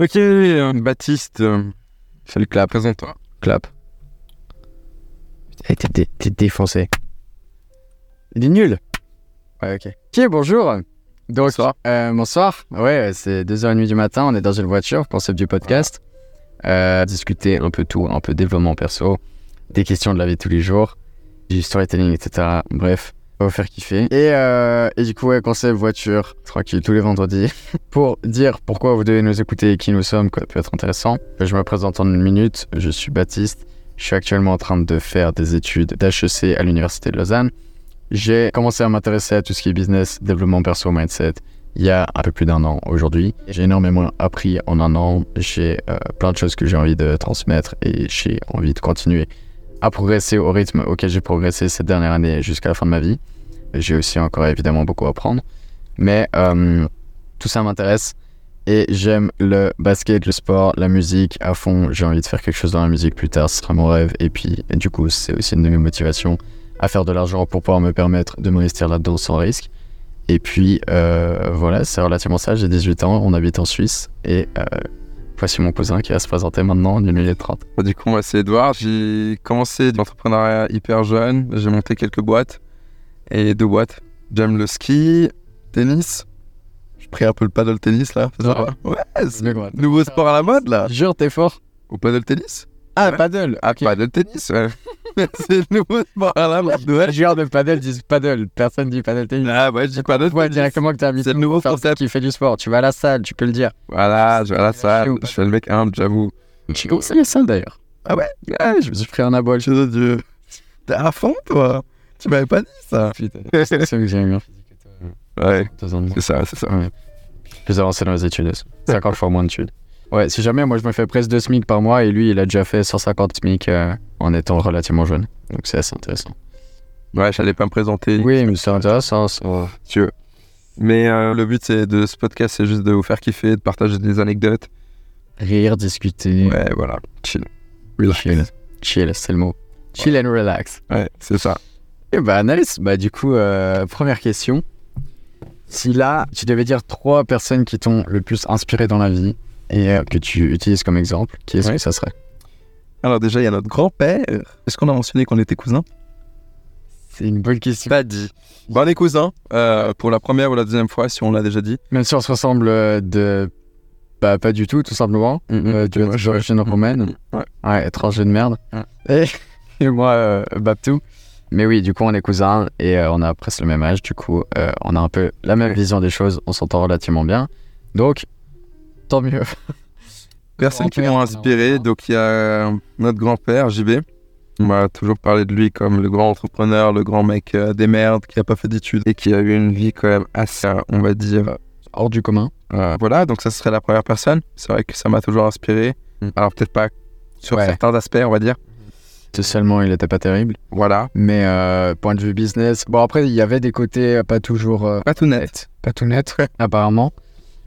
Ok, Baptiste, euh, fais le clap, présente-toi. Clap. Eh, t'es, dé- t'es défoncé. Il est nul. Ouais, ok. Ok, bonjour. Donc, Bonsoir. euh, bonsoir. Ouais, c'est 2h30 du matin, on est dans une voiture, concept du podcast. Euh, discuter un peu tout, un peu développement perso, des questions de la vie de tous les jours, du storytelling, etc. Bref, va vous faire kiffer. Et, euh, et du coup, ouais, concept voiture, tranquille, tous les vendredis, pour dire pourquoi vous devez nous écouter et qui nous sommes, quoi, ça peut être intéressant. Je me présente en une minute, je suis Baptiste. Je suis actuellement en train de faire des études d'HEC à l'Université de Lausanne. J'ai commencé à m'intéresser à tout ce qui est business, développement perso, mindset, il y a un peu plus d'un an aujourd'hui. J'ai énormément appris en un an. J'ai euh, plein de choses que j'ai envie de transmettre et j'ai envie de continuer à progresser au rythme auquel j'ai progressé cette dernière année jusqu'à la fin de ma vie. J'ai aussi encore évidemment beaucoup à apprendre. Mais euh, tout ça m'intéresse et j'aime le basket, le sport, la musique à fond. J'ai envie de faire quelque chose dans la musique plus tard, ce sera mon rêve. Et puis, du coup, c'est aussi une de mes motivations à faire de l'argent pour pouvoir me permettre de m'investir là-dedans sans risque. Et puis, euh, voilà, c'est relativement ça. J'ai 18 ans, on habite en Suisse. Et euh, voici mon cousin qui va se présenter maintenant en 1 minute 30. Bah, Du coup, moi, c'est Edouard. J'ai commencé l'entrepreneuriat hyper jeune. J'ai monté quelques boîtes. Et deux boîtes. J'aime le ski, tennis. J'ai pris un peu le paddle tennis, là. Ouais, c'est nouveau sport à la mode, là. Jure, t'es fort. Au paddle tennis? Ah, Ouais. paddle. Ah, paddle tennis, ouais. c'est le nouveau sport à la mode. Ouais. Les joueurs de paddle disent paddle. Personne dit paddle tennis. Ah, ouais, je dis paddle Ouais, tennis. directement que t'es habitué C'est le nouveau concept. qui fait du sport. Tu vas à la salle, tu peux le dire. Voilà, je vais à la salle. Je fais le mec humble, j'avoue. Tu commences à la salle d'ailleurs. Ah ouais? Ouais, je me suis pris un abol. Je te Dieu. T'es à fond, toi Tu m'avais pas dit ça Putain, c'est que j'ai un Ouais, c'est ça, c'est ça. Plus avancé dans les études. 50 fois moins d'études. Ouais, si jamais, moi je me fais presque 2 SMIC par mois et lui il a déjà fait 150 SMIC euh, en étant relativement jeune. Donc c'est assez intéressant. Ouais, j'allais pas me présenter. Oui, mais c'est intéressant. ça. tu veux. Mais euh, le but c'est de ce podcast, c'est juste de vous faire kiffer, de partager des anecdotes. Rire, discuter. Ouais, voilà, chill. Chill. Chill, c'est le mot. Chill and relax. Ouais, c'est ça. Et bah, nice. Bah, du coup, euh, première question. Si là, tu devais dire trois personnes qui t'ont le plus inspiré dans la vie et euh, que tu utilises comme exemple, qui est-ce que ça serait? Alors déjà, il y a notre grand-père. Est-ce qu'on a mentionné qu'on était cousins? C'est une bonne question. Pas dit. Bon, on est cousins. euh, pour la première ou la deuxième fois, si on l'a déjà dit. Même si on se ressemble euh, de. Bah, pas du tout, tout simplement. Euh, Moi, es je- d'origine romaine. Ouais. Ouais, étranger de merde. Ouais. Et, et moi, euh, Baptou. Mais oui, du coup, on est cousins et euh, on a presque le même âge. Du coup, euh, on a un peu la même vision des choses. On s'entend relativement bien. Donc, tant mieux. Personnes qui m'ont inspiré. Donc il y a euh, notre grand-père, JB. On m'a toujours parlé de lui comme le grand entrepreneur, le grand mec euh, des merdes, qui a pas fait d'études et qui a eu une vie quand même assez, euh, on va dire, Hors du commun. euh, voilà. Donc ça serait la première personne. C'est vrai que ça m'a toujours inspiré. Mm. Alors peut-être pas sur Ouais. certains aspects, on va dire. Socialement, il était pas terrible. Voilà. Mais euh, point de vue business, bon après il y avait des côtés euh, pas toujours euh, Pas tout net. pas tout net apparemment.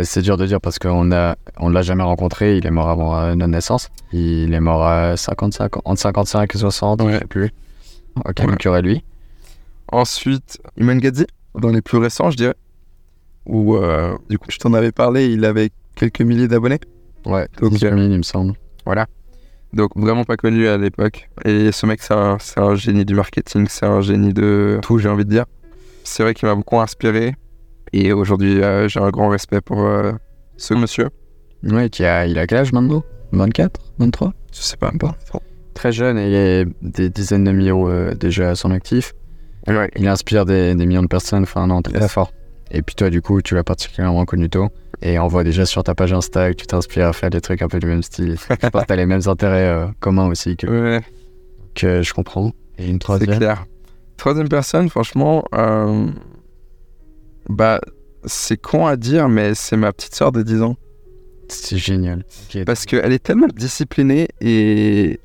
C'est dur de dire parce qu'on a on l'a jamais rencontré. Il est mort avant euh, notre naissance. Il est mort à 55 ans- entre 55 et 60, Ouais. je sais plus. Ok, Ouais. donc il y aurait lui. Ensuite, Iman Gadzi, dans les plus récents, je dirais. Où, euh, du coup, je t'en avais parlé, il avait quelques milliers d'abonnés. Ouais, Donc, donc euh, il me semble. Donc vraiment pas connu à l'époque. Et ce mec, c'est un, c'est un génie du marketing, c'est un génie de tout, j'ai envie de dire. C'est vrai qu'il m'a beaucoup inspiré. Et aujourd'hui, euh, j'ai un grand respect pour euh, ce monsieur. Ouais, qui a il a quel âge maintenant 24, 23. Je sais pas. Pas. Très jeune et il a des dizaines de millions euh, déjà à son actif. Ouais. Il inspire des, des millions de personnes, enfin non, très Yes. fort. Et puis toi, du coup, tu l'as particulièrement connu tôt. Et on voit déjà sur ta page Insta que tu t'inspires à faire des trucs un peu du même style. Que t'as les mêmes intérêts communs aussi que, Ouais, que je comprends. Et une c'est troisième? clair. Troisième personne, franchement, bah, c'est con à dire, mais c'est ma petite soeur de 10 ans. C'est génial. Ok. Parce qu'elle est tellement disciplinée et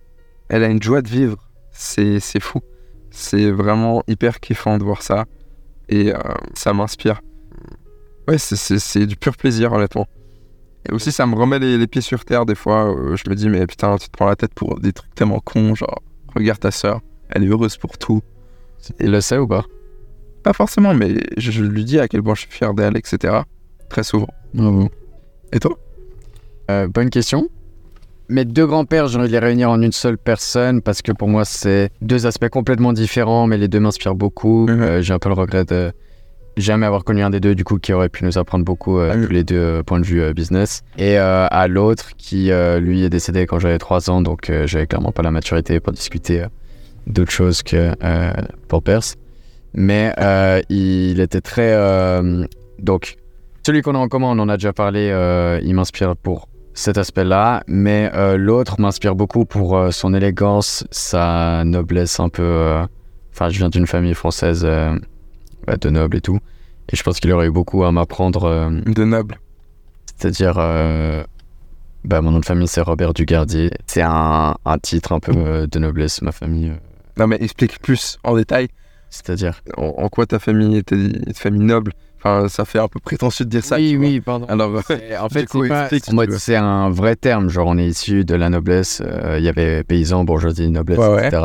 elle a une joie de vivre. C'est fou. C'est vraiment hyper kiffant de voir ça. Et euh, ça m'inspire. Ouais, c'est- du pur plaisir, honnêtement. Et aussi, ça me remet les, les pieds sur terre des fois. euh, je me dis, mais putain, tu te prends la tête pour des trucs tellement cons. Genre, regarde ta sœur, elle est heureuse pour tout. Il le sait ou pas? Pas forcément, mais je, je lui dis à quel point je suis fier d'elle, etc. Très souvent. Bravo. Et toi? Euh, bonne question. Mes deux grands-pères, j'ai envie de les réunir en une seule personne parce que pour moi, c'est deux aspects complètement différents, mais les deux m'inspirent beaucoup. Mhm. Euh, j'ai un peu le regret de jamais avoir connu un des deux, du coup, qui aurait pu nous apprendre beaucoup, euh, tous les deux, euh, point de vue euh, business. Et à l'autre, qui, lui, est décédé quand j'avais 3 ans, donc j'avais clairement pas la maturité pour discuter d'autres choses que pour Perse. Mais euh, il était très. euh, donc, celui qu'on a en commun, on en a déjà parlé, euh, il m'inspire pour cet aspect-là, mais euh, l'autre m'inspire beaucoup pour euh, son élégance, sa noblesse un peu. euh, Enfin, je viens d'une famille française euh, bah, de nobles et tout, et je pense qu'il aurait eu beaucoup à m'apprendre. euh, De noble. c'est-à-dire, euh, bah, mon nom de famille c'est Robert Dugardier. C'est un, un titre un peu euh, de noblesse, ma famille. euh, Non, mais explique plus en détail c'est-à-dire. en, en quoi ta famille était une famille noble? Enfin, ça fait un peu prétentieux de dire ça. oui, oui, pardon. Alors, C'est- En fait, c'est un vrai terme. Genre, on est issu de la noblesse. euh, Il y avait paysans, bourgeoisie, noblesse, Ouais, ouais. etc.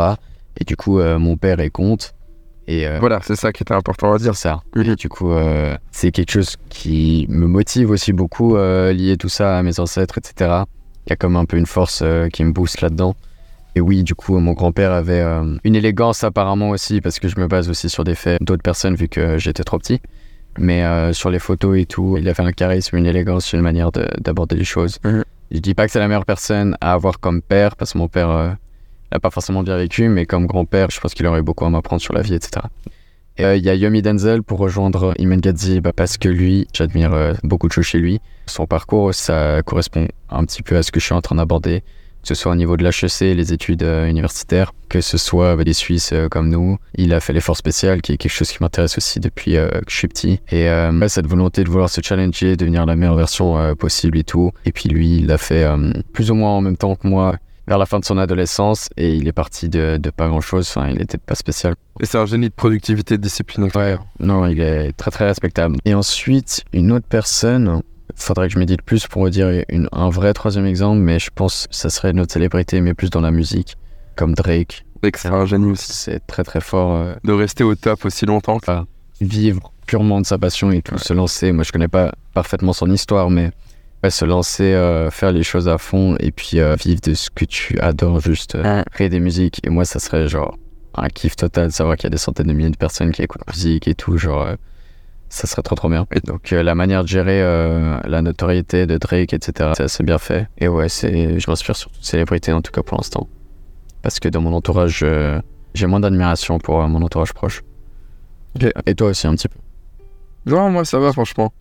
Et du coup, euh, mon père est comte. Et euh, voilà, c'est ça qui était important à dire. ça. Mhm. Et du coup, euh, c'est quelque chose qui me motive aussi beaucoup, euh, lier tout ça à mes ancêtres, etc. Il y a comme un peu une force qui me booste là-dedans. Et oui, du coup, mon grand-père avait euh, une élégance apparemment aussi, parce que je me base aussi sur des faits d'autres personnes vu que j'étais trop petit. Mais euh, sur les photos et tout, il avait un charisme, une élégance, une manière de- d'aborder les choses. Mhm. Je dis pas que c'est la meilleure personne à avoir comme père, parce que mon père euh, n'a pas forcément bien vécu, mais comme grand-père, je pense qu'il aurait beaucoup à m'apprendre sur la vie, etc. Et euh, il y a Yomi Denzel pour rejoindre Iman Gadzi bah, parce que lui, j'admire euh, beaucoup de choses chez lui. Son parcours, ça correspond un petit peu à ce que je suis en train d'aborder, que ce soit au niveau de l'HEC, les études euh, universitaires, que ce soit bah, des Suisses euh, comme nous. Il a fait l'effort spécial, qui est quelque chose qui m'intéresse aussi depuis euh, que je suis petit. Et cette volonté de vouloir se challenger, devenir la meilleure version possible et tout. Et puis lui, il l'a fait plus ou moins en même temps que moi vers la fin de son adolescence et il est parti de, de pas grand chose. Enfin, il n'était pas spécial. Et c'est un génie de productivité, de discipline. Ouais, non, il est très très respectable. Et ensuite, une autre personne, faudrait que je médite plus pour dire une, un vrai troisième exemple, mais je pense que ça serait notre célébrité, mais plus dans la musique, comme Drake. Que c'est un génie aussi. C'est très très fort. euh, De rester au top aussi longtemps. enfin, vivre purement de sa passion et tout, se lancer. Moi, je connais pas parfaitement son histoire, mais ouais, se lancer, euh, faire les choses à fond et puis euh, vivre de ce que tu adores, juste euh, créer des musiques. Et moi, ça serait genre un kiff total de savoir qu'il y a des centaines de milliers de personnes qui écoutent la musique et tout, genre. Ça serait trop trop bien. Et donc euh, la manière de gérer euh, la notoriété de Drake, etc., c'est assez bien fait. Et ouais, c'est, je m'inspire sur toute célébrité en tout cas pour l'instant. Parce que dans mon entourage, euh, j'ai moins d'admiration pour mon entourage proche. Et toi aussi un petit peu. Non, moi ça va franchement.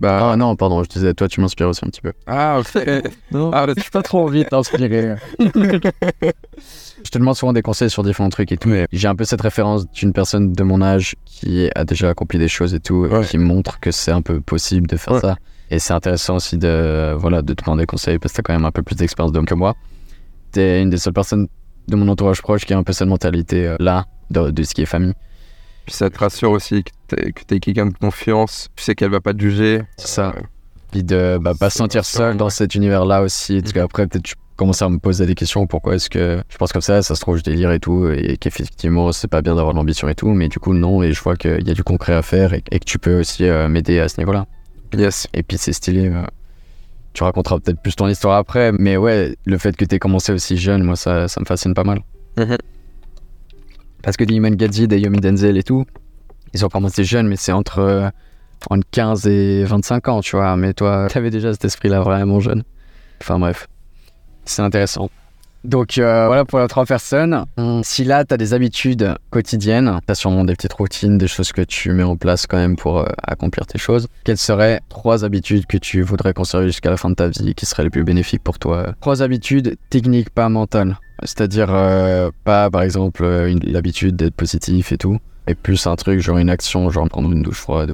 Bah. Ah non, pardon, je disais, toi tu m'inspires aussi un petit peu. Ah, ok. Non, Ah, j'ai pas trop envie de t'inspirer. je te demande souvent des conseils sur différents trucs et tout. mais J'ai un peu cette référence d'une personne de mon âge qui a déjà accompli des choses et tout, Ouais. qui montre que c'est un peu possible de faire Ouais. ça. Et c'est intéressant aussi de, voilà, de te demander conseil parce que t'as quand même un peu plus d'expérience d'homme que moi. T'es une des seules personnes de mon entourage proche qui a un peu cette mentalité euh, là, de, de ce qui est famille. Puis ça te rassure aussi que t'es, que t'es quelqu'un de confiance. Tu sais qu'elle va pas te juger. C'est ça. Euh, Puis de bah, pas se sentir seul dans ouais. cet univers-là aussi. Parce Mhm. qu'après, peut-être, tu commences à me poser des questions. Pourquoi est-ce que je pense comme ça Ça se trouve, je délire et tout. Et qu'effectivement, c'est pas bien d'avoir de l'ambition et tout. Mais du coup, non. Et je vois qu'il y a du concret à faire et, et que tu peux aussi euh, m'aider à ce niveau-là. Yes. Et puis, c'est stylé. euh, tu raconteras peut-être plus ton histoire après. Mais ouais, le fait que tu aies commencé aussi jeune, moi, ça, ça me fascine pas mal. Parce que Iman Gadzi, Yomi Denzel et tout, ils ont commencé jeunes, mais c'est entre, euh, entre 15 et 25 ans, tu vois. Mais toi, t'avais déjà cet esprit-là vraiment jeune. Enfin bref, c'est intéressant. Donc euh, voilà pour les trois personnes. Si là, tu as des habitudes quotidiennes, tu as sûrement des petites routines, des choses que tu mets en place quand même pour euh, accomplir tes choses. Quelles seraient trois habitudes que tu voudrais conserver jusqu'à la fin de ta vie qui seraient les plus bénéfiques pour toi? Trois habitudes techniques, pas mentales. C'est-à-dire euh, pas par exemple l'habitude d'être positif et tout, mais plus un truc genre une action, genre prendre une douche froide.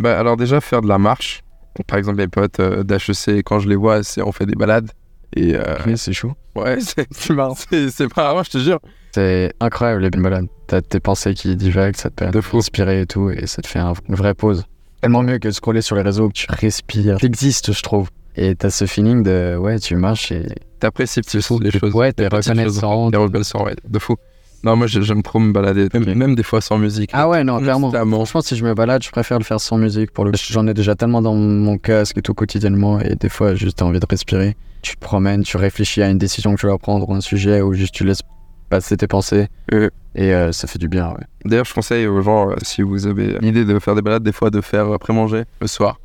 Bah alors déjà faire de la marche. Par exemple mes potes d'HEC quand je les vois, on fait des balades. Et euh, Oui, c'est chaud. ouais, c'est marrant. C'est grave, je te jure. C'est incroyable les balades. T'as tes pensées qui divaguent, ça te permet De respirer et tout, et ça te fait un- une vraie pause. Tellement mieux que de scroller sur les réseaux, que tu respires. T'existes, je trouve. Et t'as ce feeling de, ouais, tu marches et... T'apprécies les choses. Ouais, t'es petites reconnaissant. T'es reconnaissant, ouais, de fou. Non, moi j'ai- j'aime trop me balader, même, même des fois sans musique. Ah ouais, non, clairement. Franchement, si je me balade, je préfère le faire sans musique. Pour le... J'en ai déjà tellement dans mon casque et tout quotidiennement, et des fois, juste t'as envie de respirer. Tu te promènes, tu réfléchis à une décision que tu vas prendre ou un sujet, ou juste tu laisses passer tes pensées. Ouais. Et euh, ça fait du bien, ouais. D'ailleurs, je conseille aux gens, euh, si vous avez l'idée de faire des balades, des fois de faire après manger le soir.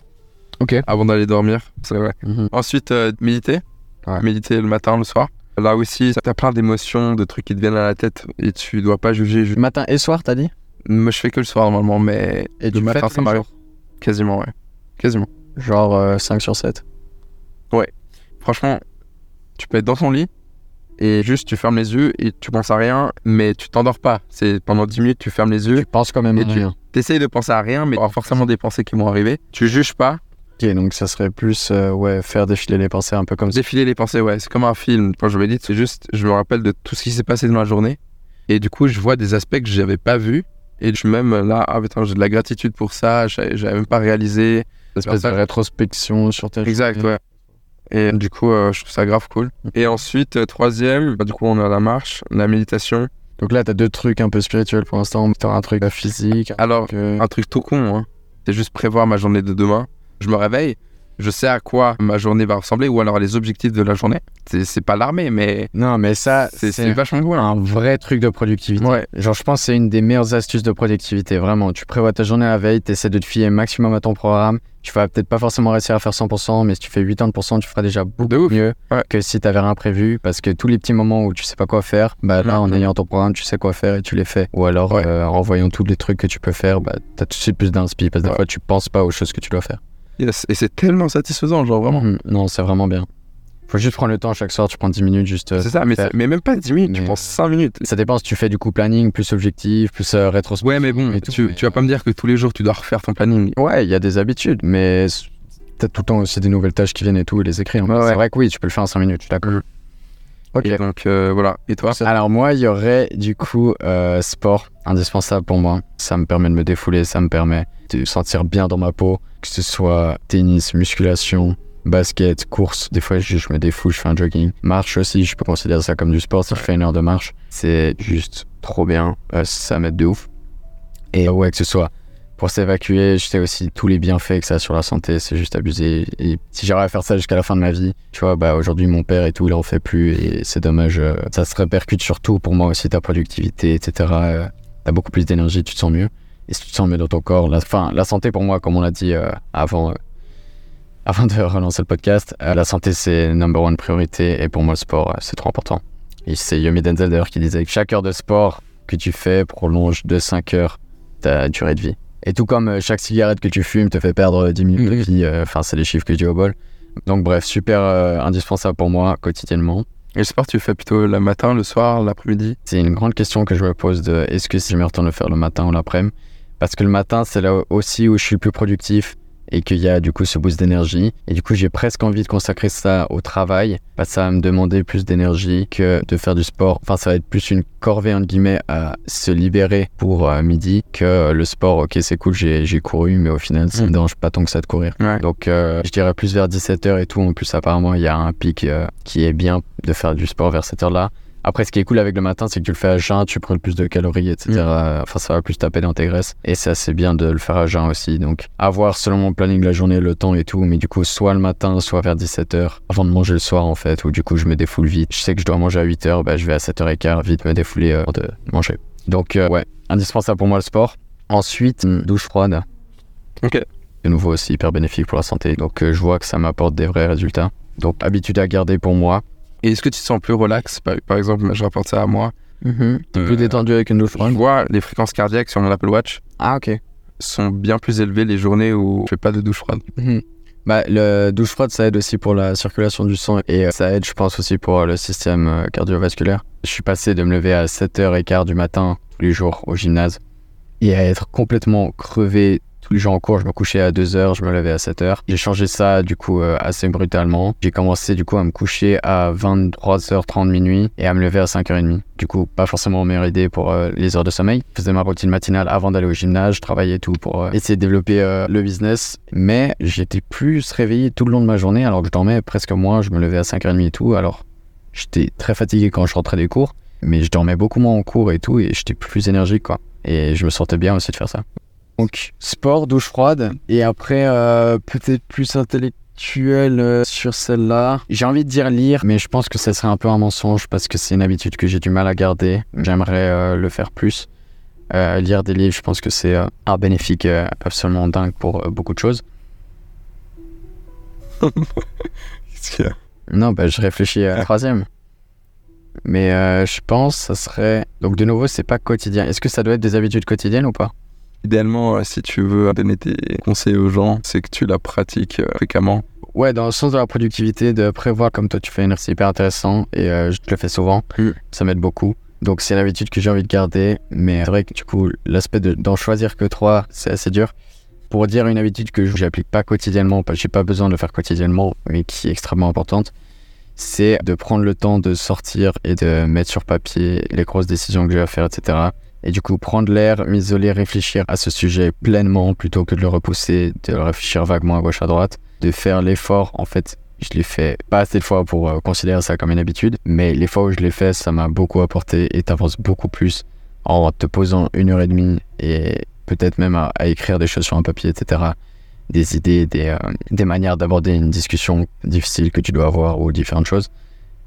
Ok. Avant d'aller dormir, c'est vrai. Mhm. Ensuite, euh, méditer. Ouais. Méditer le matin, le soir. Là aussi, t'as plein d'émotions, de trucs qui te viennent à la tête et tu dois pas juger. ju- Matin et soir, t'as dit? Moi, je fais que le soir normalement, mais Et tu matin, ça m'arrive. Quasiment, ouais. Quasiment. Genre euh, 5 sur 7. Franchement, tu peux être dans ton lit et juste tu fermes les yeux et tu penses à rien, mais tu t'endors pas. C'est pendant 10 minutes, tu fermes les yeux. Tu penses quand même Et à tu- rien. T'essayes de penser à rien, mais il y aura forcément des pensées qui vont arriver. Tu juges pas. Ok, donc ça serait plus, euh, ouais, faire défiler les pensées un peu comme ça. Défiler les pensées, ouais. C'est comme un film. Quand je médite, c'est juste, je me rappelle de tout ce qui s'est passé dans la journée. Et du coup, je vois des aspects que j'avais pas vus. Et je suis même là, ah putain, j'ai de la gratitude pour ça, j'avais même pas réalisé. Une espèce de rétrospection sur ta Exact, ouais. Et du coup, euh, je trouve ça grave cool. Et ensuite, euh, troisième, bah, du coup, on a la marche, la méditation. Donc là, t'as deux trucs un peu spirituels pour l'instant. T'as un truc euh, physique. Alors, que- un truc tout con, hein. c'est juste prévoir ma journée de demain. Je me réveille, je sais à quoi ma journée va ressembler, ou alors les objectifs de la journée. C'est pas l'armée, mais Non, mais ça, c'est vachement cool. hein. un vrai truc de productivité. Ouais. Genre, je pense que c'est une des meilleures astuces de productivité. Vraiment, tu prévois ta journée la veille, tu essaies de te fier maximum à ton programme. Tu vas peut-être pas forcément réussir à faire 100%, mais si tu fais 80%, tu feras déjà beaucoup mieux Ouais. que si t'avais rien prévu. Parce que tous les petits moments où tu sais pas quoi faire, bah là, en Mhm. ayant ton programme, tu sais quoi faire et tu les fais. Ou alors, Ouais. euh, en voyant tous les trucs que tu peux faire, bah t'as tout de suite plus d'inspi. Parce que des fois, tu penses pas aux choses que tu dois faire. Yes. Et c'est tellement satisfaisant, genre vraiment. Mhm. Non, c'est vraiment bien. Faut juste prendre le temps chaque soir, tu prends 10 minutes juste. euh, C'est ça, mais, même pas 10 minutes, tu prends 5 minutes. Ça dépend si tu fais du coup planning, plus objectif, plus euh, rétrospective. Ouais, mais bon, tout, tu, mais- tu vas pas me dire que tous les jours tu dois refaire ton planning. Ouais, il y a des habitudes, mais t'as tout le temps aussi des nouvelles tâches qui viennent et tout, et les écrire. Ouais, ouais. C'est vrai que oui, tu peux le faire en 5 minutes, je suis d'accord. Ok. Et donc euh, voilà. Et toi Alors moi, il y aurait du coup euh, sport indispensable pour moi. Ça me permet de me défouler, ça me permet de sentir bien dans ma peau, que ce soit tennis, musculation, basket, course. Des fois, je, je me défoule, je fais un jogging. Marche aussi, je peux considérer ça comme du sport si je fais une heure de marche. C'est juste trop bien. Euh, ça m'aide de ouf. Et ouais, que ce soit pour s'évacuer, je sais aussi tous les bienfaits que ça a sur la santé, c'est juste abusé. Et si j'arrive à faire ça jusqu'à la fin de ma vie, tu vois, bah aujourd'hui mon père et tout, il en fait plus et c'est dommage. euh, ça se répercute surtout pour moi aussi ta productivité, etc. Euh, T'as beaucoup plus d'énergie, tu te sens mieux. Et si tu te sens mieux dans ton corps, la, la santé pour moi, comme on l'a dit euh, avant, avant de relancer le podcast, la santé c'est number one priorité et pour moi le sport c'est trop important. Et c'est Yomi Denzel d'ailleurs qui disait que chaque heure de sport que tu fais prolonge de 5 heures ta durée de vie. Et tout comme euh, chaque cigarette que tu fumes te fait perdre 10 minutes de vie, euh, enfin c'est les chiffres que dis au bol. Donc bref, super euh, indispensable pour moi quotidiennement. Et le sport, tu le fais plutôt le matin, le soir, l'après-midi? C'est une grande question que je me pose de est-ce que si je me retourne le faire le matin ou l'après-midi? Parce que le matin, c'est là aussi où je suis le plus productif et qu'il y a du coup ce boost d'énergie. Et du coup, j'ai presque envie de consacrer ça au travail parce que ça va me demander plus d'énergie que de faire du sport. Enfin, ça va être plus une corvée, entre guillemets, à se libérer pour euh, midi que euh, le sport. Ok, c'est cool, j'ai couru, mais au final, ça me Mm. dérange pas tant que ça de courir. Ouais. Donc, euh, je dirais plus vers 17h et tout. En plus, apparemment, il y a un pic euh, qui est bien de faire du sport vers cette heure-là. Après, ce qui est cool avec le matin, c'est que tu le fais à jeun, tu prends plus de calories, etc. Mm. Enfin, ça va plus taper dans tes graisses. Et c'est assez bien de le faire à jeun aussi. Donc, avoir selon mon planning la journée, le temps et tout. Mais du coup, soit le matin, soit vers 17h, avant de manger le soir, en fait, où du coup, je me défoule vite. Je sais que je dois manger à 8h, bah, je vais à 7h15, vite me défouler euh, avant de manger. Donc, euh, ouais, indispensable pour moi le sport. Ensuite, douche froide. Ok. De nouveau, aussi hyper bénéfique pour la santé. Donc, euh, je vois que ça m'apporte des vrais résultats. Donc, habitude à garder pour moi. Et est-ce que tu te sens plus relax? Par, par exemple, je rapporte ça à moi. Plus Euh, détendu avec une douche Je vois les fréquences cardiaques sur mon Apple Watch Ah, ok. sont bien plus élevées les journées où je fais pas de douche froide. Mhm. Bah, le douche froide, ça aide aussi pour la circulation du sang et euh, ça aide, je pense, aussi pour euh, le système cardiovasculaire. Je suis passé de me lever à 7h15 du matin tous les jours au gymnase et à être complètement crevé tous les jours en cours. Je me couchais à 2h, je me levais à 7h. J'ai changé ça, du coup, euh, assez brutalement. J'ai commencé, du coup, à me coucher à 23h30 minuit et à me lever à 5h30. Du coup, pas forcément meilleure idée pour euh, les heures de sommeil. Je faisais ma routine matinale avant d'aller au gymnase, je travaillais tout pour euh, essayer de développer le business. Mais j'étais plus réveillé tout le long de ma journée alors que je dormais presque moins. Je me levais à 5h30 et tout. Alors, j'étais très fatigué quand je rentrais des cours. mais je dormais beaucoup moins en cours et tout, et j'étais plus énergique, quoi. Et je me sentais bien aussi de faire ça. Donc, sport, douche froide, et après, euh, peut-être plus intellectuel euh, sur celle-là. J'ai envie de dire lire, mais je pense que ça serait un peu un mensonge parce que c'est une habitude que j'ai du mal à garder. J'aimerais euh, le faire plus. Lire des livres, je pense que c'est un bénéfique absolument dingue pour beaucoup de choses. Qu'est-ce qu'il y a? Non, bah, je réfléchis à la troisième. Mais je pense ça serait... Donc de nouveau, c'est pas quotidien. Est-ce que ça doit être des habitudes quotidiennes ou pas? Idéalement, euh, si tu veux donner tes conseils aux gens, c'est que tu la pratiques euh, fréquemment. Ouais, dans le sens de la productivité, de prévoir comme toi tu fais, c'est hyper intéressant et euh, je te le fais souvent. Mm. Ça m'aide beaucoup. Donc c'est une habitude que j'ai envie de garder, mais c'est vrai que du coup, l'aspect de- d'en choisir que trois, c'est assez dur. Pour dire une habitude que j'applique pas quotidiennement, parce que j'ai pas besoin de le faire quotidiennement, mais qui est extrêmement importante, c'est de prendre le temps de sortir et de mettre sur papier les grosses décisions que j'ai à faire, etc. Et du coup, prendre l'air, m'isoler, réfléchir à ce sujet pleinement plutôt que de le repousser, de le réfléchir vaguement à gauche à droite, de faire l'effort. En fait, je l'ai fait pas assez de fois pour euh, considérer ça comme une habitude, mais les fois où je l'ai fait, ça m'a beaucoup apporté et t'avances beaucoup plus en te posant une heure et demie et peut-être même à, écrire des choses sur un papier, etc. Des idées, des, euh, des manières d'aborder une discussion difficile que tu dois avoir ou différentes choses.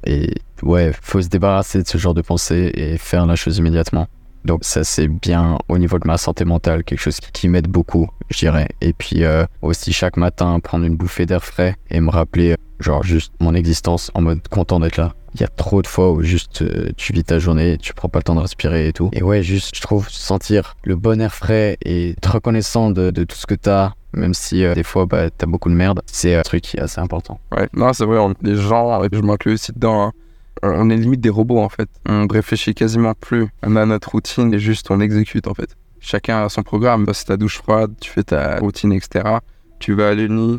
Et ouais, faut se débarrasser de ce genre de pensée et faire la chose immédiatement. Donc ça c'est bien au niveau de ma santé mentale, quelque chose qui, m'aide beaucoup, je dirais. Et puis euh, aussi chaque matin prendre une bouffée d'air frais et me rappeler euh, genre juste mon existence en mode content d'être là. Il y a trop de fois où juste euh, tu vis ta journée, tu prends pas le temps de respirer et tout. Et ouais, juste je trouve sentir le bon air frais et être reconnaissant de, de tout ce que t'as, même si euh, des fois bah, t'as beaucoup de merde, c'est un truc qui est assez important. Ouais, non, c'est vrai, on- les gens, je m'inclus aussi dedans, hein, on est limite des robots en fait. On réfléchit quasiment plus. On a notre routine et juste on exécute en fait. Chacun a son programme. C'est ta douche froide, tu fais ta routine, etc. Tu vas à l'uni,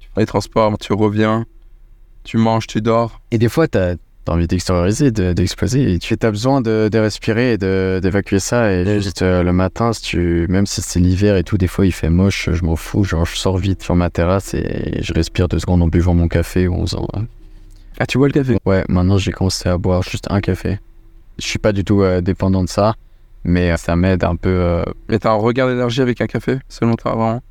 tu prends les transports, tu reviens, tu manges, tu dors. Et des fois, t'as as envie d'extérioriser, de- d'exploser, et tu as besoin de, de respirer et de- d'évacuer ça. Et juste euh, le matin, si tu, même si c'est l'hiver et tout, des fois il fait moche, je m'en fous. Genre, je sors vite sur ma terrasse et je respire deux secondes en buvant mon café ou en faisant. euh, Ah, tu vois le café? Ouais, maintenant j'ai commencé à boire juste un café. Je suis pas du tout euh, dépendant de ça, mais euh, ça m'aide un peu. euh. Mais t'as un regard d'énergie avec un café, selon toi, vraiment?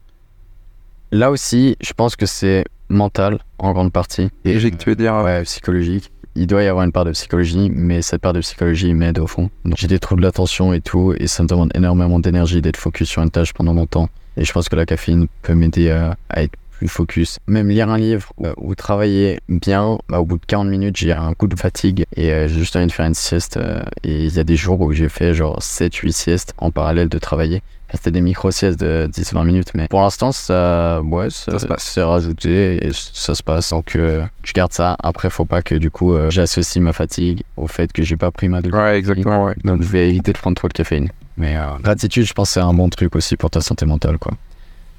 Là aussi, je pense que c'est mental en grande partie. Et j'ai que tu veux dire. euh, Ouais, psychologique. Il doit y avoir une part de psychologie, mais cette part de psychologie m'aide au fond. J'ai des troubles d'attention et tout, et ça me demande énormément d'énergie d'être focus sur une tâche pendant longtemps. Et je pense que la caféine peut m'aider à, à être plus focus. Même lire un livre euh, ou travailler bien, bah, au bout de 40 minutes, j'ai un coup de fatigue et euh, j'ai juste envie de faire une sieste. euh, et il y a des jours où j'ai fait genre 7-8 siestes en parallèle de travailler. C'était des micro-siestes de 10-20 minutes, mais pour l'instant, ça, ouais, ça, Ça c'est rajouté et ça se passe. Donc, euh, je garde ça. Après, faut pas que du coup, euh, j'associe ma fatigue au fait que j'ai pas pris ma douche. Ouais, exactement, ouais. Donc, je vais éviter de prendre trop de caféine. Mais euh, gratitude, je pense c'est un bon truc aussi pour ta santé mentale, quoi.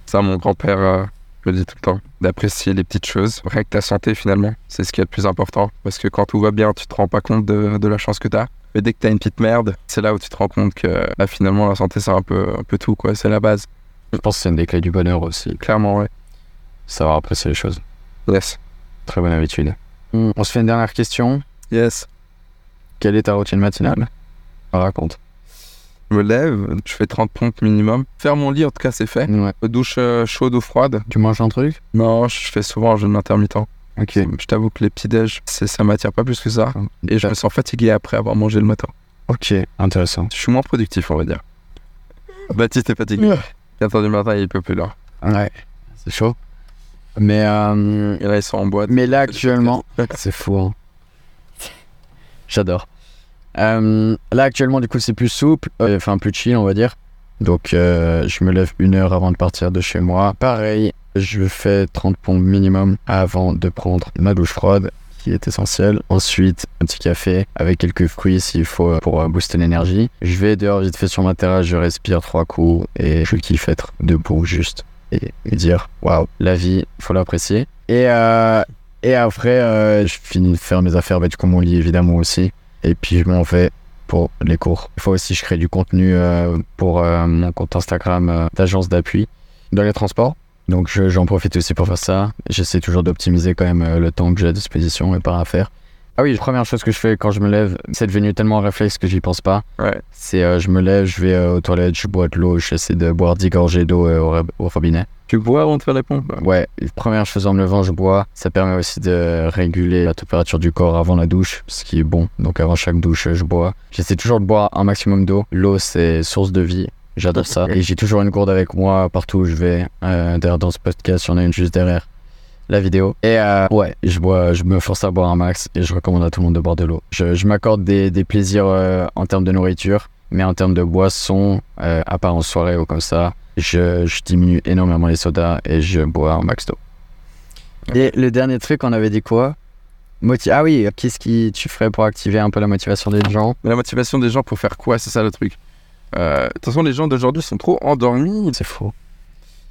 Ça, mon grand-père euh, me dit tout le temps, d'apprécier les petites choses. Rien que ta santé, finalement, c'est ce qui est le plus important. Parce que quand tout va bien, tu te rends pas compte de, de la chance que t'as. Mais dès que t'as une petite merde, c'est là où tu te rends compte que bah, finalement, la santé, c'est un peu, un peu tout, quoi. C'est la base. Je pense que c'est une des clés du bonheur aussi. Clairement, ouais. Savoir apprécier les choses. Yes. Très bonne habitude. On se fait une dernière question. Yes. Quelle est ta routine matinale? Raconte. Je me lève, je fais 30 pompes minimum. Faire mon lit, en tout cas, c'est fait. Ouais. Douche euh, chaude ou froide Tu manges un truc? Non, je fais souvent un jeûne intermittent. Ok. Je t'avoue que les petits déj, c'est- ça m'attire pas plus que ça. Et je me sens fatigué après avoir mangé le matin. Ok, intéressant. Je suis moins productif, on va dire. Baptiste est fatigué. 4h du matin, il peut plus là. Ouais, c'est chaud. Mais, euh, Et là, ils sont en boîte. mais là, actuellement, c'est fou. hein. J'adore. Euh, là, actuellement, du coup, c'est plus souple, euh, enfin plus chill, on va dire. Donc, euh, je me lève une heure avant de partir de chez moi. Pareil, je fais 30 pompes minimum avant de prendre ma douche froide, qui est essentielle. Ensuite, un petit café avec quelques fruits s'il faut pour booster l'énergie. Je vais dehors vite fait sur ma terrasse, je respire trois coups et je kiffe être debout juste et dire waouh, la vie, faut l'apprécier. Et, et après, je finis de faire mes affaires, bah, du coup, mon lit évidemment aussi. Et puis, je m'en vais pour les cours. Des fois aussi, je crée du contenu euh, pour euh, mon compte Instagram euh, d'agence d'appui dans les transports. Donc, je- j'en profite aussi pour faire ça. J'essaie toujours d'optimiser quand même le temps que j'ai à disposition et pas à faire. Ah oui, la première chose que je fais quand je me lève, c'est devenu tellement un réflexe que j'y pense pas. Ouais. C'est je me lève, je vais aux toilettes, je bois de l'eau, j'essaie de boire 10 gorgées d'eau au robinet. Tu bois avant de faire les pompes Ouais, première chose en me levant, je bois. Ça permet aussi de réguler la température du corps avant la douche, ce qui est bon. Donc avant chaque douche, je bois. J'essaie toujours de boire un maximum d'eau. L'eau, c'est source de vie. J'adore ça. Et j'ai toujours une gourde avec moi partout où je vais. Euh, D'ailleurs, dans ce podcast, il y en a une juste derrière la vidéo. Et euh, ouais, je bois, je me force à boire un max et je recommande à tout le monde de boire de l'eau. Je, je m'accorde des, des plaisirs euh, en termes de nourriture, mais en termes de boisson, euh, à part en soirée ou comme ça, je, je diminue énormément les sodas et je bois un max d'eau. Et le dernier truc, on avait dit quoi? Moti Ah oui, qu'est-ce que tu ferais pour activer un peu la motivation des gens? Mais la motivation des gens pour faire quoi? C'est ça le truc. Euh, De toute façon, les gens d'aujourd'hui sont trop endormis. C'est faux.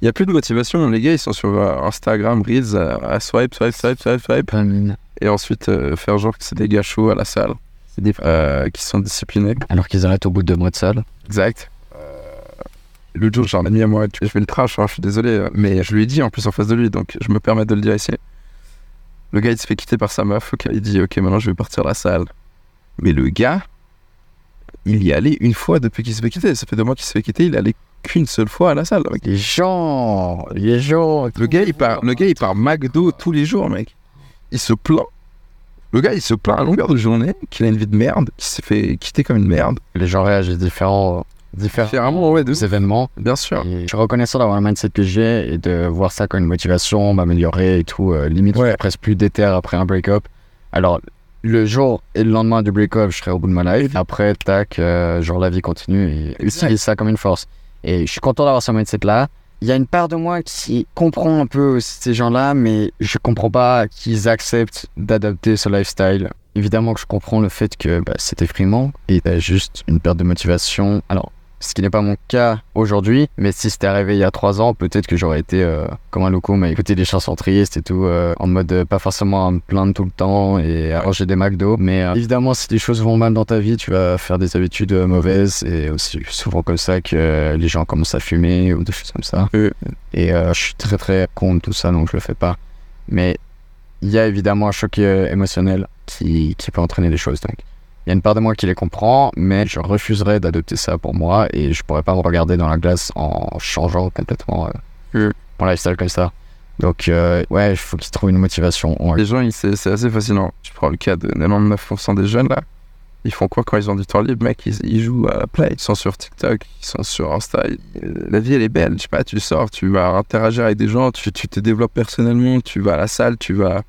Il n'y a plus de motivation. Les gars, ils sont sur euh, Instagram, Reels, euh, à swipe, swipe, swipe, swipe, swipe. Et ensuite, euh, faire genre que c'est des gars chauds à la salle. C'est des euh, qui sont disciplinés. Alors qu'ils arrêtent au bout de deux mois de salle. Exact. L'autre jour, j'ai un ami à moi, je vais le trash, hein, je suis désolé, euh, mais je lui ai dit en plus en face de lui, donc je me permets de le dire ici. Le gars, il se fait quitter par sa meuf, il dit, ok, maintenant je vais partir à la salle. Mais le gars, il y allait une fois depuis qu'il se fait quitter. Ça fait deux mois qu'il se fait quitter, il allait qu'une seule fois à la salle. mec. Les gens Les gens Le gars, il part, le gars, il part McDo tous les jours, mec. Il se plaint. Le gars, il se plaint à longueur de journée qu'il a une vie de merde, qu'il s'est fait quitter comme une merde. Les gens réagissent différents Différemment, ouais, de événements. Bien sûr. Et je suis reconnaissant d'avoir le mindset que j'ai et de voir ça comme une motivation, m'améliorer et tout. euh, limite, je Ouais. suis presque plus déter après un break-up. Alors, le jour et le lendemain du break-up, je serai au bout de ma life. Après, tac, euh, genre la vie continue et utilise ça comme une force. Et je suis content d'avoir ce mindset-là. Il y a une part de moi qui comprend un peu ces gens-là, mais je comprends pas qu'ils acceptent d'adapter ce lifestyle. Évidemment que je comprends le fait que bah, c'est déprimant et t'as juste une perte de motivation. Alors, ce qui n'est pas mon cas aujourd'hui, mais si c'était arrivé il y a trois ans, peut-être que j'aurais été euh, comme un loco, mais écouter des chansons tristes et tout, euh, en mode euh, pas forcément à me plaindre tout le temps et à manger des McDo. Mais évidemment, si les choses vont mal dans ta vie, tu vas faire des habitudes mauvaises et aussi souvent comme ça que les gens commencent à fumer ou des choses comme ça. Et je suis très très contre tout ça, donc je le fais pas. Mais il y a évidemment un choc émotionnel qui, qui peut entraîner des choses. Donc, il y a une part de moi qui les comprend, mais je refuserais d'adopter ça pour moi et je pourrais pas me regarder dans la glace en changeant complètement euh, Mm. mon lifestyle comme ça. Donc, euh, ouais, il faut qu'ils trouvent une motivation. Les gens, c'est assez fascinant. Tu prends le cas de 99% des jeunes là. Ils font quoi quand ils ont du temps libre, mec ils, ils jouent à la play. Ils sont sur TikTok, ils sont sur Insta. La vie, elle est belle. Je sais pas, tu sors, tu vas interagir avec des gens, tu, tu te développes personnellement, tu vas à la salle, tu vas,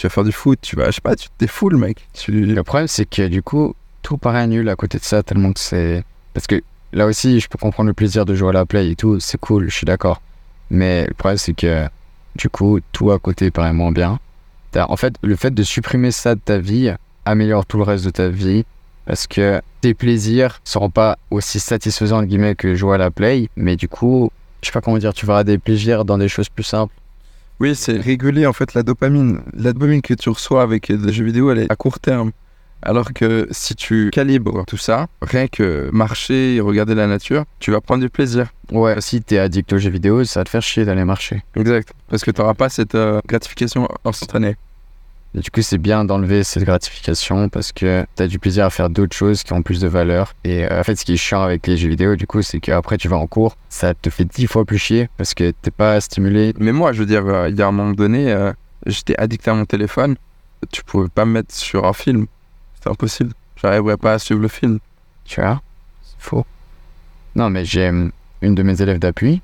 tu vas faire du foot, tu vas, je sais pas, tu te défoules, mec. Tu... Le problème, c'est que du coup, tout paraît nul à côté de ça, tellement que c'est. Parce que là aussi, je peux comprendre le plaisir de jouer à la play et tout, c'est cool, je suis d'accord. Mais le problème, c'est que du coup, tout à côté paraît moins bien. En fait, le fait de supprimer ça de ta vie améliore tout le reste de ta vie parce que tes plaisirs seront pas aussi satisfaisants, entre guillemets, que jouer à la play, mais du coup, je sais pas comment dire, tu verras des plaisirs dans des choses plus simples. Oui, c'est réguler en fait la dopamine. La dopamine que tu reçois avec des jeux vidéo, elle est à court terme. Alors que si tu calibres tout ça, rien que marcher et regarder la nature, tu vas prendre du plaisir. Ouais, si t'es addict aux jeux vidéo, ça va te faire chier d'aller marcher. Exact. Parce que tu n'auras pas cette euh, gratification instantanée. Et du coup, c'est bien d'enlever cette gratification parce que tu as du plaisir à faire d'autres choses qui ont plus de valeur. Et euh, en fait, ce qui est chiant avec les jeux vidéo, du coup, c'est qu'après, tu vas en cours, ça te fait dix fois plus chier parce que t'es pas stimulé. Mais moi, je veux dire, euh, il y a un moment donné, euh, j'étais addict à mon téléphone. Tu pouvais pas me mettre sur un film. C'était impossible. J'arriverais pas à suivre le film. Tu vois? C'est faux. Non, mais j'ai une de mes élèves d'appui,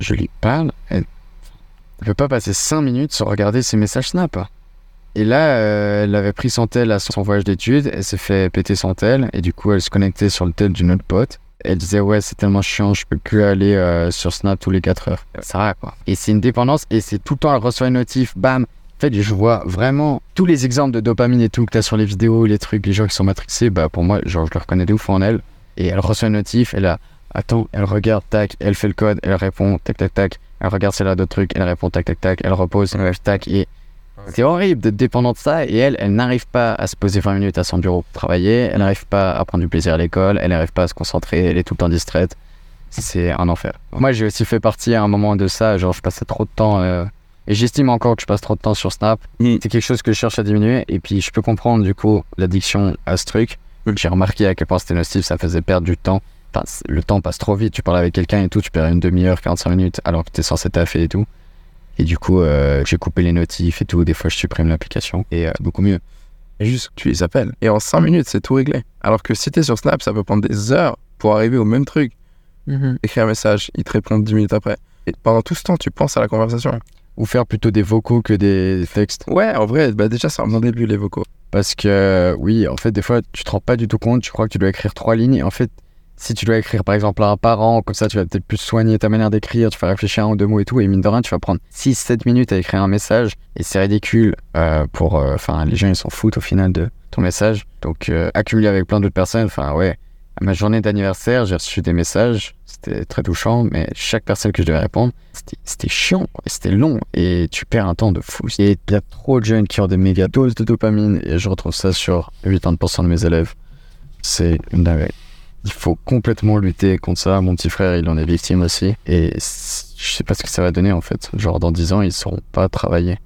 je lui parle, elle ne peut pas passer 5 minutes sans regarder ses messages Snap. Et là, euh, elle avait pris son tel à son voyage d'études, elle s'est fait péter son tel, et du coup, elle se connectait sur le tel d'une autre pote. Elle disait, ouais, c'est tellement chiant, je peux plus aller euh, sur Snap tous les 4 heures. Ça va, quoi. Et c'est une dépendance, et c'est tout le temps, elle reçoit une notif, bam. En fait, je vois vraiment tous les exemples de dopamine et tout que t'as sur les vidéos, les trucs, les gens qui sont matrixés, bah pour moi, genre, je le reconnais de ouf en elle. Et elle reçoit une notif, elle a, attends, elle regarde, tac, elle fait le code, elle répond, tac, tac, tac. Elle regarde a d'autres trucs, elle répond, tac, tac, tac, elle repose, Ouais. tac, et. C'est horrible d'être dépendant de ça. Et elle, elle n'arrive pas à se poser 20 minutes à son bureau pour travailler, elle n'arrive pas à prendre du plaisir à l'école, elle n'arrive pas à se concentrer, elle est tout le temps distraite. C'est un enfer. Moi, j'ai aussi fait partie à un moment de ça, genre, je passais trop de temps euh, Et j'estime encore que je passe trop de temps sur Snap. Mm. C'est quelque chose que je cherche à diminuer. Et puis, je peux comprendre, du coup, l'addiction à ce truc. Mm. J'ai remarqué à quel point c'était nocif, ça faisait perdre du temps. Enfin, le temps passe trop vite. Tu parles avec quelqu'un et tout, tu perds une demi-heure, 45 minutes, alors que t'es censé taffer et tout. Et du coup, euh, j'ai coupé les notifs et tout. Des fois, je supprime l'application. Et euh, beaucoup mieux. Et juste, tu les appelles. Et en 5 minutes, c'est tout réglé. Alors que si t'es sur Snap, ça peut prendre des heures pour arriver au même truc. Écrire un message, ils te répondent 10 minutes après. Et pendant tout ce temps, tu penses à la conversation. Ou faire plutôt des vocaux que des textes. Ouais, en vrai, bah déjà, c'est un bon début, les vocaux. Parce que, oui, en fait, des fois, tu te rends pas du tout compte. Tu crois que tu dois écrire trois lignes. Et en fait, si tu dois écrire, par exemple, à un parent, comme ça, tu vas peut-être plus soigner ta manière d'écrire. Tu vas réfléchir à un ou deux mots et tout. Et mine de rien, tu vas prendre 6-7 minutes à écrire un message. Et c'est ridicule euh, pour. Enfin, les gens, ils s'en foutent au final de ton message. Donc, euh, accumulé avec plein d'autres personnes. Enfin, ouais. À ma journée d'anniversaire, j'ai reçu des messages. C'était très touchant. Mais chaque personne que je devais répondre, c'était- chiant. C'était long. Et tu perds un temps de fou. Et il y a trop de jeunes qui ont des méga doses de dopamine. Et je retrouve ça sur 80% de mes élèves. C'est une dinguerie. Il faut complètement lutter contre ça. Mon petit frère, il en est victime aussi. Et je sais pas ce que ça va donner en fait. Genre dans 10 ans, ils sauront pas travailler.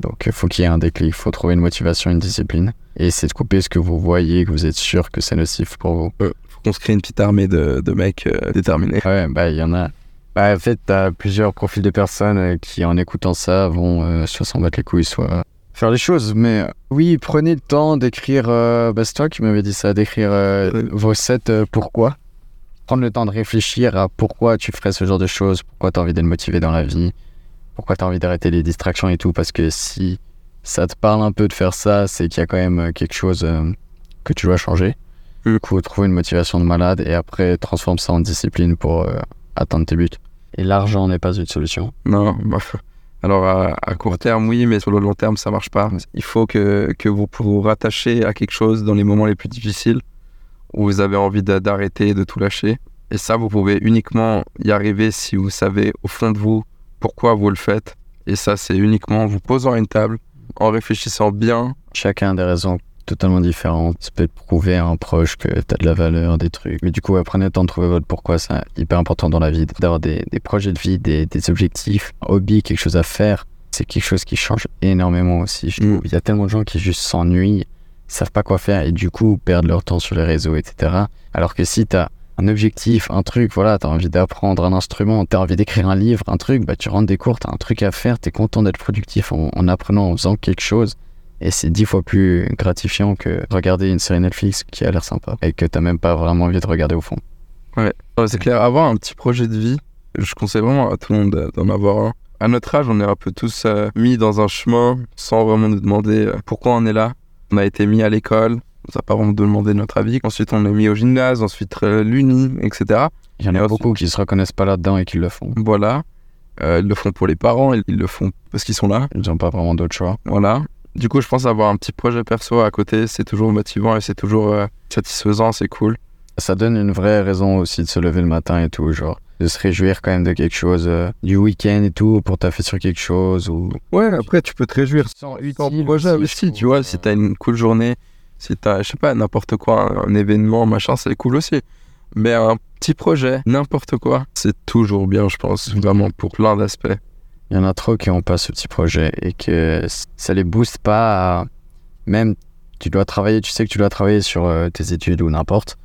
Donc il faut qu'il y ait un déclic. Il faut trouver une motivation, une discipline. Et essayer de couper ce que vous voyez, que vous êtes sûr que c'est nocif pour vous. Faut qu'on se crée une petite armée de, de mecs euh, déterminés. Ouais, bah il y en a. Bah, en fait, t'as plusieurs profils de personnes euh, qui, en écoutant ça, vont euh, soit s'en battre les couilles, soit faire les choses. Mais euh, oui, prenez le temps d'écrire. euh, bah, c'est toi qui m'avais dit ça, d'écrire euh, vos sept euh, pourquoi. Prendre le temps de réfléchir à pourquoi tu ferais ce genre de choses, pourquoi t'as envie d'être motivé dans la vie, pourquoi t'as envie d'arrêter les distractions et tout. Parce que si ça te parle un peu de faire ça, c'est qu'il y a quand même quelque chose que tu dois changer. Mm. Du coup, trouve une motivation de malade et après transforme ça en discipline pour atteindre tes buts. Et l'argent n'est pas une solution. Non, bah, alors à, court terme, oui, mais sur le long terme, ça marche pas. Il faut que, que vous vous rattachiez à quelque chose dans les moments les plus difficiles où vous avez envie d'a- d'arrêter, de tout lâcher. Et ça, vous pouvez uniquement y arriver si vous savez au fond de vous pourquoi vous le faites. Et ça, c'est uniquement en vous posant une table, en réfléchissant bien. Chacun des raisons totalement différentes. Ça peut être prouver à un proche que t'as de la valeur, des trucs. Mais du coup, ouais, prenez le temps de trouver votre pourquoi. C'est hyper important dans la vie d'avoir des, des projets de vie, des, des objectifs, un hobby, quelque chose à faire. C'est quelque chose qui change énormément aussi. Je Mm. trouve. Il y a tellement de gens qui juste s'ennuient, savent pas quoi faire et du coup perdent leur temps sur les réseaux, etc. Alors que si t'as un objectif, un truc, voilà, t'as envie d'apprendre un instrument, t'as envie d'écrire un livre, un truc, bah tu rentres des cours, t'as un truc à faire, t'es content d'être productif en, en apprenant, en faisant quelque chose. Et c'est dix fois plus gratifiant que regarder une série Netflix qui a l'air sympa et que t'as même pas vraiment envie de regarder au fond. Ouais, c'est clair, avoir un petit projet de vie, je conseille vraiment à tout le monde de- d'en avoir un. À notre âge, on est un peu tous euh, mis dans un chemin sans vraiment nous demander euh, pourquoi on est là. On a été mis à l'école, on nous a pas vraiment demandé notre avis. Ensuite, on est mis au gymnase, ensuite euh, l'uni, etc. Il y en a beaucoup qui se reconnaissent pas là-dedans et qui le font. Voilà. Euh, ils le font pour les parents, ils le font parce qu'ils sont là. Ils ont pas vraiment d'autre choix. Voilà. Du coup, je pense avoir un petit projet perso à côté, c'est toujours motivant et c'est toujours euh, satisfaisant, c'est cool. Ça donne une vraie raison aussi de se lever le matin et tout, genre de se réjouir quand même de quelque chose, euh, du week-end et tout, pour taffer sur quelque chose ou. Ouais, après, tu peux te réjouir Sans ton projet aussi, tu vois, si t'as une cool journée, si t'as, je sais pas, n'importe quoi, un, un événement, machin, c'est cool aussi. Mais un petit projet, n'importe quoi, c'est toujours bien, je pense, vraiment pour plein d'aspects. Il y en a trop qui ont pas ce petit projet et que ça les booste pas à... Même, tu dois travailler, tu sais que tu dois travailler sur euh, tes études ou n'importe.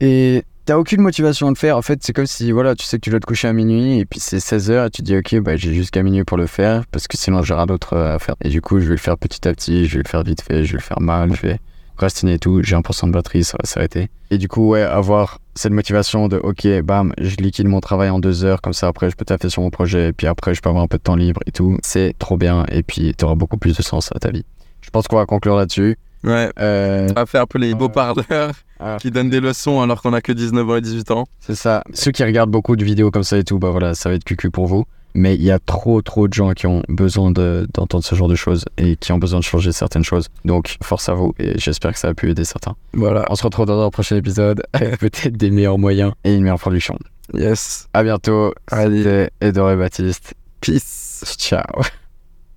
Et t'as aucune motivation à le faire. En fait, c'est comme si, voilà, tu sais que tu dois te coucher à minuit et puis c'est 16h et tu te dis, ok, bah, j'ai jusqu'à minuit pour le faire parce que sinon j'aurai d'autres euh, à faire. Et du coup, je vais le faire petit à petit, je vais le faire vite fait, je vais le faire mal, je vais procrastiner et tout. J'ai 1% de batterie, ça va s'arrêter. Et du coup, ouais, avoir cette motivation de, ok, bam, je liquide mon travail en deux heures, comme ça après je peux taffer sur mon projet et puis après je peux avoir un peu de temps libre et tout. C'est trop bien et puis t'auras beaucoup plus de sens à ta vie. Je pense qu'on va conclure là-dessus. Ouais, Euh, on va faire un peu les beaux parleurs Ah. qui donnent des leçons alors qu'on a que 19 ans et 18 ans. C'est ça. Ceux qui regardent beaucoup de vidéos comme ça et tout, bah voilà, ça va être cucu pour vous. Mais il y a trop, trop de gens qui ont besoin de- d'entendre ce genre de choses et qui ont besoin de changer certaines choses. Donc, force à vous et j'espère que ça a pu aider certains. Voilà, On se retrouve dans un prochain épisode avec peut-être des meilleurs moyens et une meilleure production. yes. À bientôt. Allez. C'était Edoré Baptiste. Peace. Ciao.